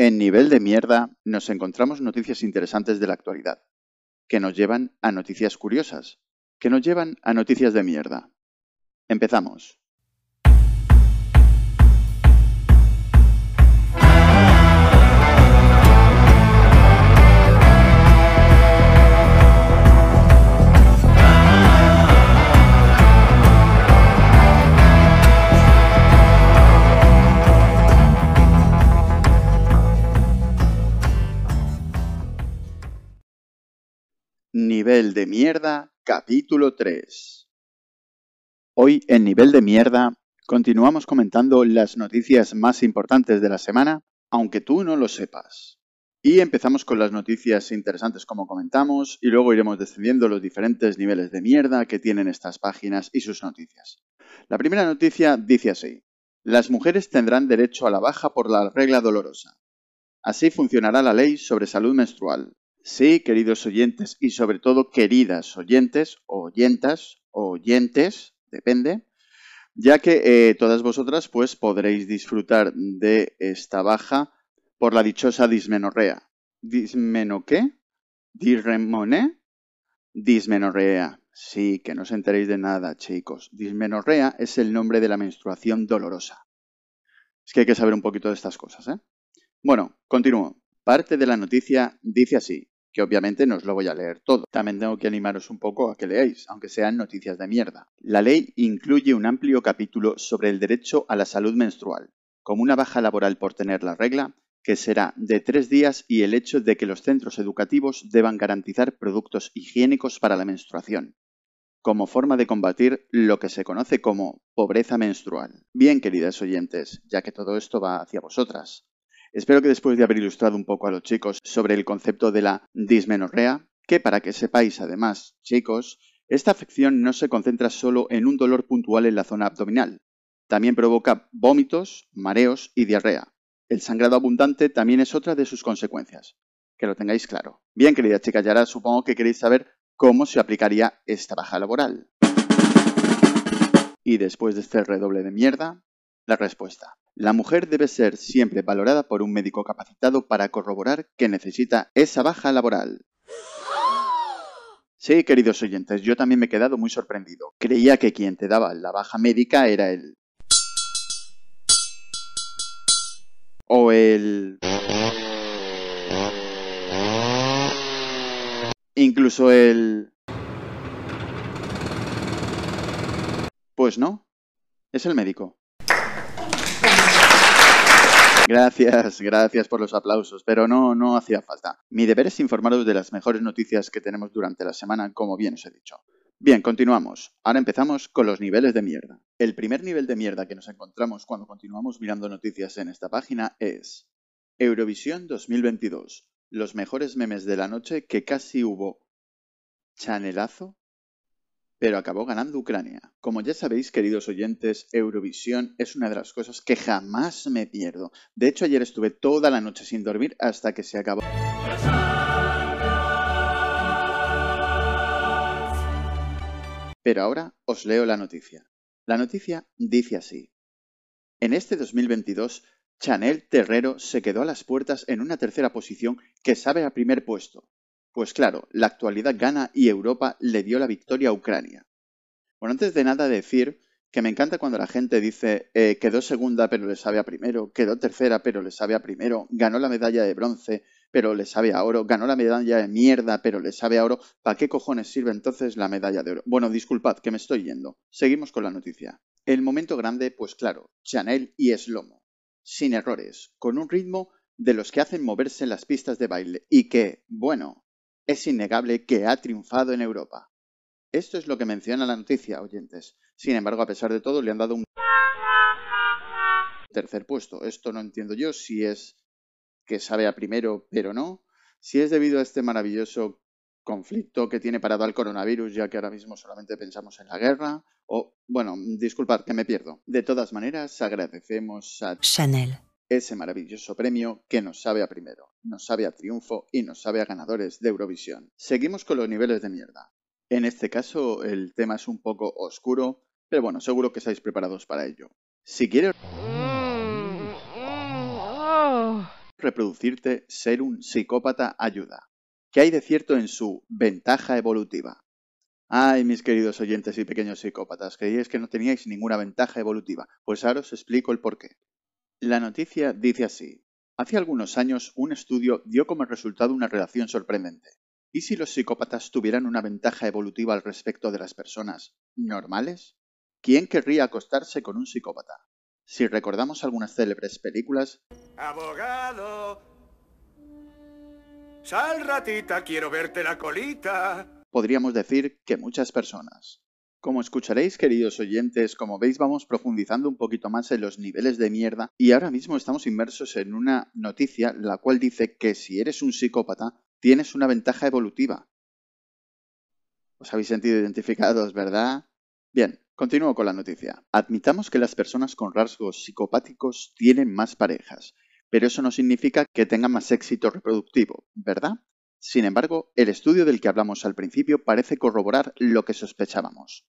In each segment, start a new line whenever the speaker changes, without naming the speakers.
En nivel de mierda nos encontramos noticias interesantes de la actualidad, que nos llevan a noticias curiosas, que nos llevan a noticias de mierda. Empezamos. Nivel de mierda, capítulo 3. Hoy en Nivel de mierda continuamos comentando las noticias más importantes de la semana, aunque tú no lo sepas. Y empezamos con las noticias interesantes como comentamos y luego iremos descendiendo los diferentes niveles de mierda que tienen estas páginas y sus noticias. La primera noticia dice así. Las mujeres tendrán derecho a la baja por la regla dolorosa. Así funcionará la ley sobre salud menstrual, Sí, queridos oyentes y sobre todo queridas oyentes, oyentas, oyentes, depende, ya que eh, todas vosotras pues podréis disfrutar de esta baja por la dichosa dismenorrea. ¿Dismeno qué? ¿Disremoné? Dismenorrea. Sí, que no os enteréis de nada, chicos. Dismenorrea es el nombre de la menstruación dolorosa. Es que hay que saber un poquito de estas cosas, ¿eh? Bueno, continúo. Parte de la noticia dice así que obviamente no os lo voy a leer todo. También tengo que animaros un poco a que leáis, aunque sean noticias de mierda. La ley incluye un amplio capítulo sobre el derecho a la salud menstrual, como una baja laboral por tener la regla, que será de tres días y el hecho de que los centros educativos deban garantizar productos higiénicos para la menstruación, como forma de combatir lo que se conoce como pobreza menstrual. Bien, queridas oyentes, ya que todo esto va hacia vosotras, Espero que después de haber ilustrado un poco a los chicos sobre el concepto de la dismenorrea, que para que sepáis además, chicos, esta afección no se concentra solo en un dolor puntual en la zona abdominal. También provoca vómitos, mareos y diarrea. El sangrado abundante también es otra de sus consecuencias. Que lo tengáis claro. Bien, queridas chicas, y ahora supongo que queréis saber cómo se aplicaría esta baja laboral. Y después de este redoble de mierda, la respuesta. La mujer debe ser siempre valorada por un médico capacitado para corroborar que necesita esa baja laboral. Sí, queridos oyentes, yo también me he quedado muy sorprendido. Creía que quien te daba la baja médica era el... O el... Incluso el... Pues no, es el médico. Gracias, gracias por los aplausos, pero no, no hacía falta. Mi deber es informaros de las mejores noticias que tenemos durante la semana, como bien os he dicho. Bien, continuamos. Ahora empezamos con los niveles de mierda. El primer nivel de mierda que nos encontramos cuando continuamos mirando noticias en esta página es Eurovisión 2022. Los mejores memes de la noche que casi hubo chanelazo pero acabó ganando Ucrania. Como ya sabéis, queridos oyentes, Eurovisión es una de las cosas que jamás me pierdo. De hecho, ayer estuve toda la noche sin dormir hasta que se acabó. Pero ahora os leo la noticia. La noticia dice así. En este 2022, Chanel Terrero se quedó a las puertas en una tercera posición que sabe a primer puesto, pues claro, la actualidad gana y Europa le dio la victoria a Ucrania. Bueno, antes de nada decir que me encanta cuando la gente dice eh, quedó segunda pero le sabe a primero, quedó tercera pero le sabe a primero, ganó la medalla de bronce pero le sabe a oro, ganó la medalla de mierda pero le sabe a oro, ¿para qué cojones sirve entonces la medalla de oro? Bueno, disculpad que me estoy yendo. Seguimos con la noticia. El momento grande, pues claro, Chanel y Slomo. Sin errores, con un ritmo de los que hacen moverse las pistas de baile y que, bueno, es innegable que ha triunfado en Europa. Esto es lo que menciona la noticia, oyentes. Sin embargo, a pesar de todo, le han dado un tercer puesto. Esto no entiendo yo si es que sabe a primero, pero no. Si es debido a este maravilloso conflicto que tiene parado al coronavirus, ya que ahora mismo solamente pensamos en la guerra. O, bueno, disculpad que me pierdo. De todas maneras, agradecemos a Chanel ese maravilloso premio que nos sabe a primero, nos sabe a triunfo y nos sabe a ganadores de Eurovisión. Seguimos con los niveles de mierda. En este caso el tema es un poco oscuro, pero bueno, seguro que estáis preparados para ello. Si quieres... reproducirte, ser un psicópata ayuda. ¿Qué hay de cierto en su ventaja evolutiva? Ay, mis queridos oyentes y pequeños psicópatas, creíais que no teníais ninguna ventaja evolutiva. Pues ahora os explico el porqué. La noticia dice así. Hace algunos años un estudio dio como resultado una relación sorprendente. ¿Y si los psicópatas tuvieran una ventaja evolutiva al respecto de las personas normales? ¿Quién querría acostarse con un psicópata? Si recordamos algunas célebres películas...
Abogado. Sal ratita, quiero verte la colita
podríamos decir que muchas personas. Como escucharéis, queridos oyentes, como veis vamos profundizando un poquito más en los niveles de mierda y ahora mismo estamos inmersos en una noticia la cual dice que si eres un psicópata tienes una ventaja evolutiva. Os habéis sentido identificados, ¿verdad? Bien, continúo con la noticia. Admitamos que las personas con rasgos psicopáticos tienen más parejas, pero eso no significa que tengan más éxito reproductivo, ¿verdad? Sin embargo, el estudio del que hablamos al principio parece corroborar lo que sospechábamos.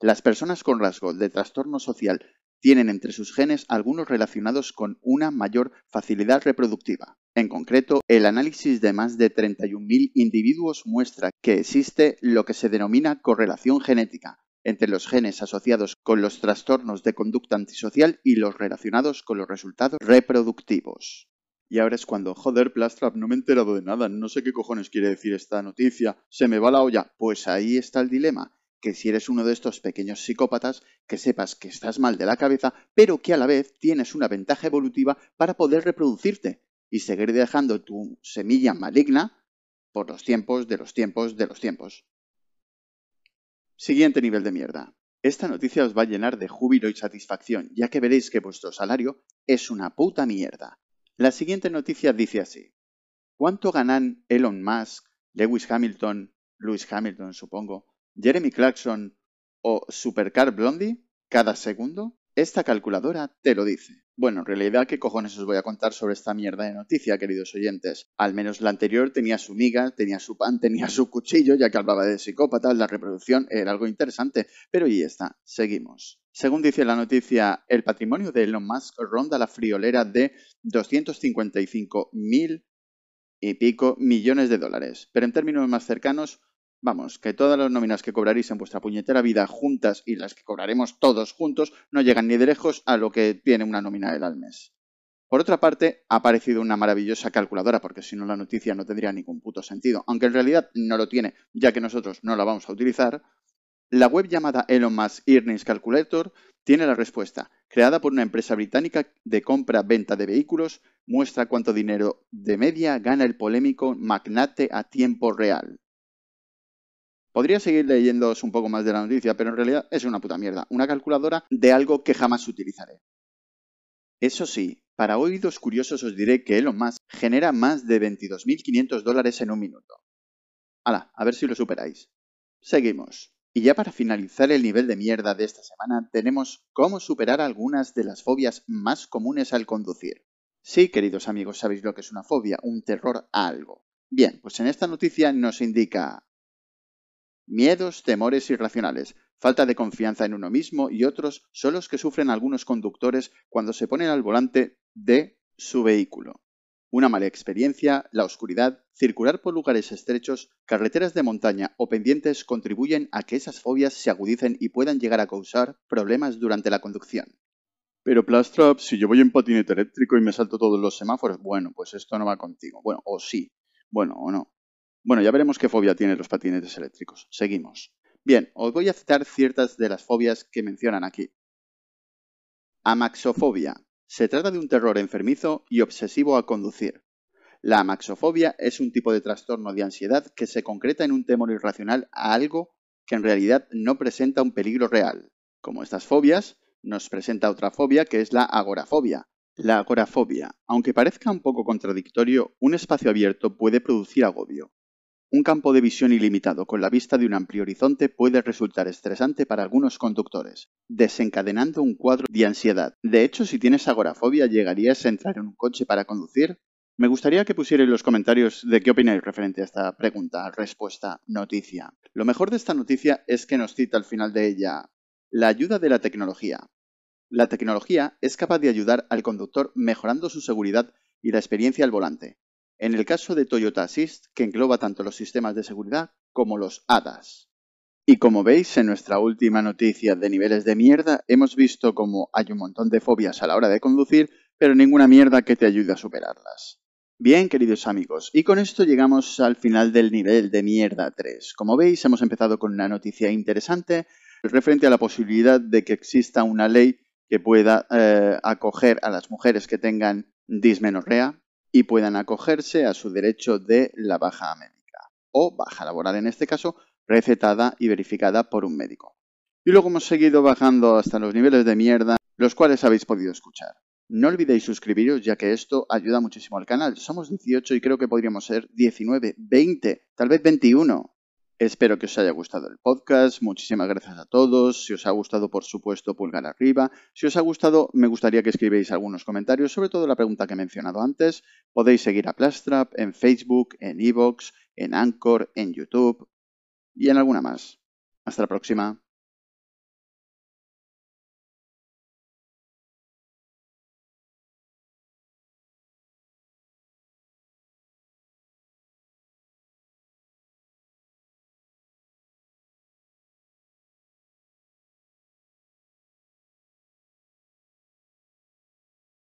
Las personas con rasgo de trastorno social tienen entre sus genes algunos relacionados con una mayor facilidad reproductiva. En concreto, el análisis de más de 31.000 individuos muestra que existe lo que se denomina correlación genética entre los genes asociados con los trastornos de conducta antisocial y los relacionados con los resultados reproductivos. Y ahora es cuando, joder, Plastrap, no me he enterado de nada, no sé qué cojones quiere decir esta noticia, se me va la olla. Pues ahí está el dilema, que si eres uno de estos pequeños psicópatas, que sepas que estás mal de la cabeza, pero que a la vez tienes una ventaja evolutiva para poder reproducirte y seguir dejando tu semilla maligna por los tiempos de los tiempos de los tiempos. Siguiente nivel de mierda. Esta noticia os va a llenar de júbilo y satisfacción, ya que veréis que vuestro salario es una puta mierda. La siguiente noticia dice así. ¿Cuánto ganan Elon Musk, Lewis Hamilton, Lewis Hamilton supongo, Jeremy Clarkson o Supercar Blondie cada segundo? Esta calculadora te lo dice. Bueno, en realidad, ¿qué cojones os voy a contar sobre esta mierda de noticia, queridos oyentes? Al menos la anterior tenía su miga, tenía su pan, tenía su cuchillo, ya que hablaba de psicópatas, la reproducción era algo interesante. Pero y está, seguimos. Según dice la noticia, el patrimonio de Elon Musk ronda la friolera de 255 mil y pico millones de dólares. Pero en términos más cercanos, vamos, que todas las nóminas que cobraréis en vuestra puñetera vida juntas y las que cobraremos todos juntos no llegan ni de lejos a lo que tiene una nómina del al mes. Por otra parte, ha aparecido una maravillosa calculadora, porque si no la noticia no tendría ningún puto sentido, aunque en realidad no lo tiene, ya que nosotros no la vamos a utilizar, la web llamada Elon Musk Earnings Calculator tiene la respuesta. Creada por una empresa británica de compra-venta de vehículos, muestra cuánto dinero de media gana el polémico magnate a tiempo real. Podría seguir leyéndoos un poco más de la noticia, pero en realidad es una puta mierda. Una calculadora de algo que jamás utilizaré. Eso sí, para oídos curiosos os diré que Elon Musk genera más de 22.500 dólares en un minuto. Hala, a ver si lo superáis. Seguimos. Y ya para finalizar el nivel de mierda de esta semana, tenemos cómo superar algunas de las fobias más comunes al conducir. Sí, queridos amigos, sabéis lo que es una fobia, un terror a algo. Bien, pues en esta noticia nos indica miedos, temores irracionales, falta de confianza en uno mismo y otros son los que sufren algunos conductores cuando se ponen al volante de su vehículo. Una mala experiencia, la oscuridad, circular por lugares estrechos, carreteras de montaña o pendientes contribuyen a que esas fobias se agudicen y puedan llegar a causar problemas durante la conducción. Pero Plastrap, si yo voy en patinete eléctrico y me salto todos los semáforos, bueno, pues esto no va contigo. Bueno, o sí. Bueno, o no. Bueno, ya veremos qué fobia tienen los patinetes eléctricos. Seguimos. Bien, os voy a citar ciertas de las fobias que mencionan aquí. Amaxofobia, se trata de un terror enfermizo y obsesivo a conducir. La amaxofobia es un tipo de trastorno de ansiedad que se concreta en un temor irracional a algo que en realidad no presenta un peligro real. Como estas fobias, nos presenta otra fobia que es la agorafobia. La agorafobia, aunque parezca un poco contradictorio, un espacio abierto puede producir agobio. Un campo de visión ilimitado con la vista de un amplio horizonte puede resultar estresante para algunos conductores, desencadenando un cuadro de ansiedad. De hecho, si tienes agorafobia, ¿llegarías a entrar en un coche para conducir? Me gustaría que pusierais los comentarios de qué opináis referente a esta pregunta, respuesta, noticia. Lo mejor de esta noticia es que nos cita al final de ella la ayuda de la tecnología. La tecnología es capaz de ayudar al conductor mejorando su seguridad y la experiencia al volante. En el caso de Toyota Assist, que engloba tanto los sistemas de seguridad como los ADAS. Y como veis, en nuestra última noticia de niveles de mierda, hemos visto cómo hay un montón de fobias a la hora de conducir, pero ninguna mierda que te ayude a superarlas. Bien, queridos amigos, y con esto llegamos al final del nivel de mierda 3. Como veis, hemos empezado con una noticia interesante referente a la posibilidad de que exista una ley que pueda eh, acoger a las mujeres que tengan dismenorrea y puedan acogerse a su derecho de la baja médica o baja laboral en este caso, recetada y verificada por un médico. Y luego hemos seguido bajando hasta los niveles de mierda, los cuales habéis podido escuchar. No olvidéis suscribiros ya que esto ayuda muchísimo al canal. Somos 18 y creo que podríamos ser 19, 20, tal vez 21. Espero que os haya gustado el podcast. Muchísimas gracias a todos. Si os ha gustado, por supuesto, pulgar arriba. Si os ha gustado, me gustaría que escribáis algunos comentarios, sobre todo la pregunta que he mencionado antes. Podéis seguir a Plastrap en Facebook, en Evox, en Anchor, en YouTube y en alguna más. Hasta la próxima.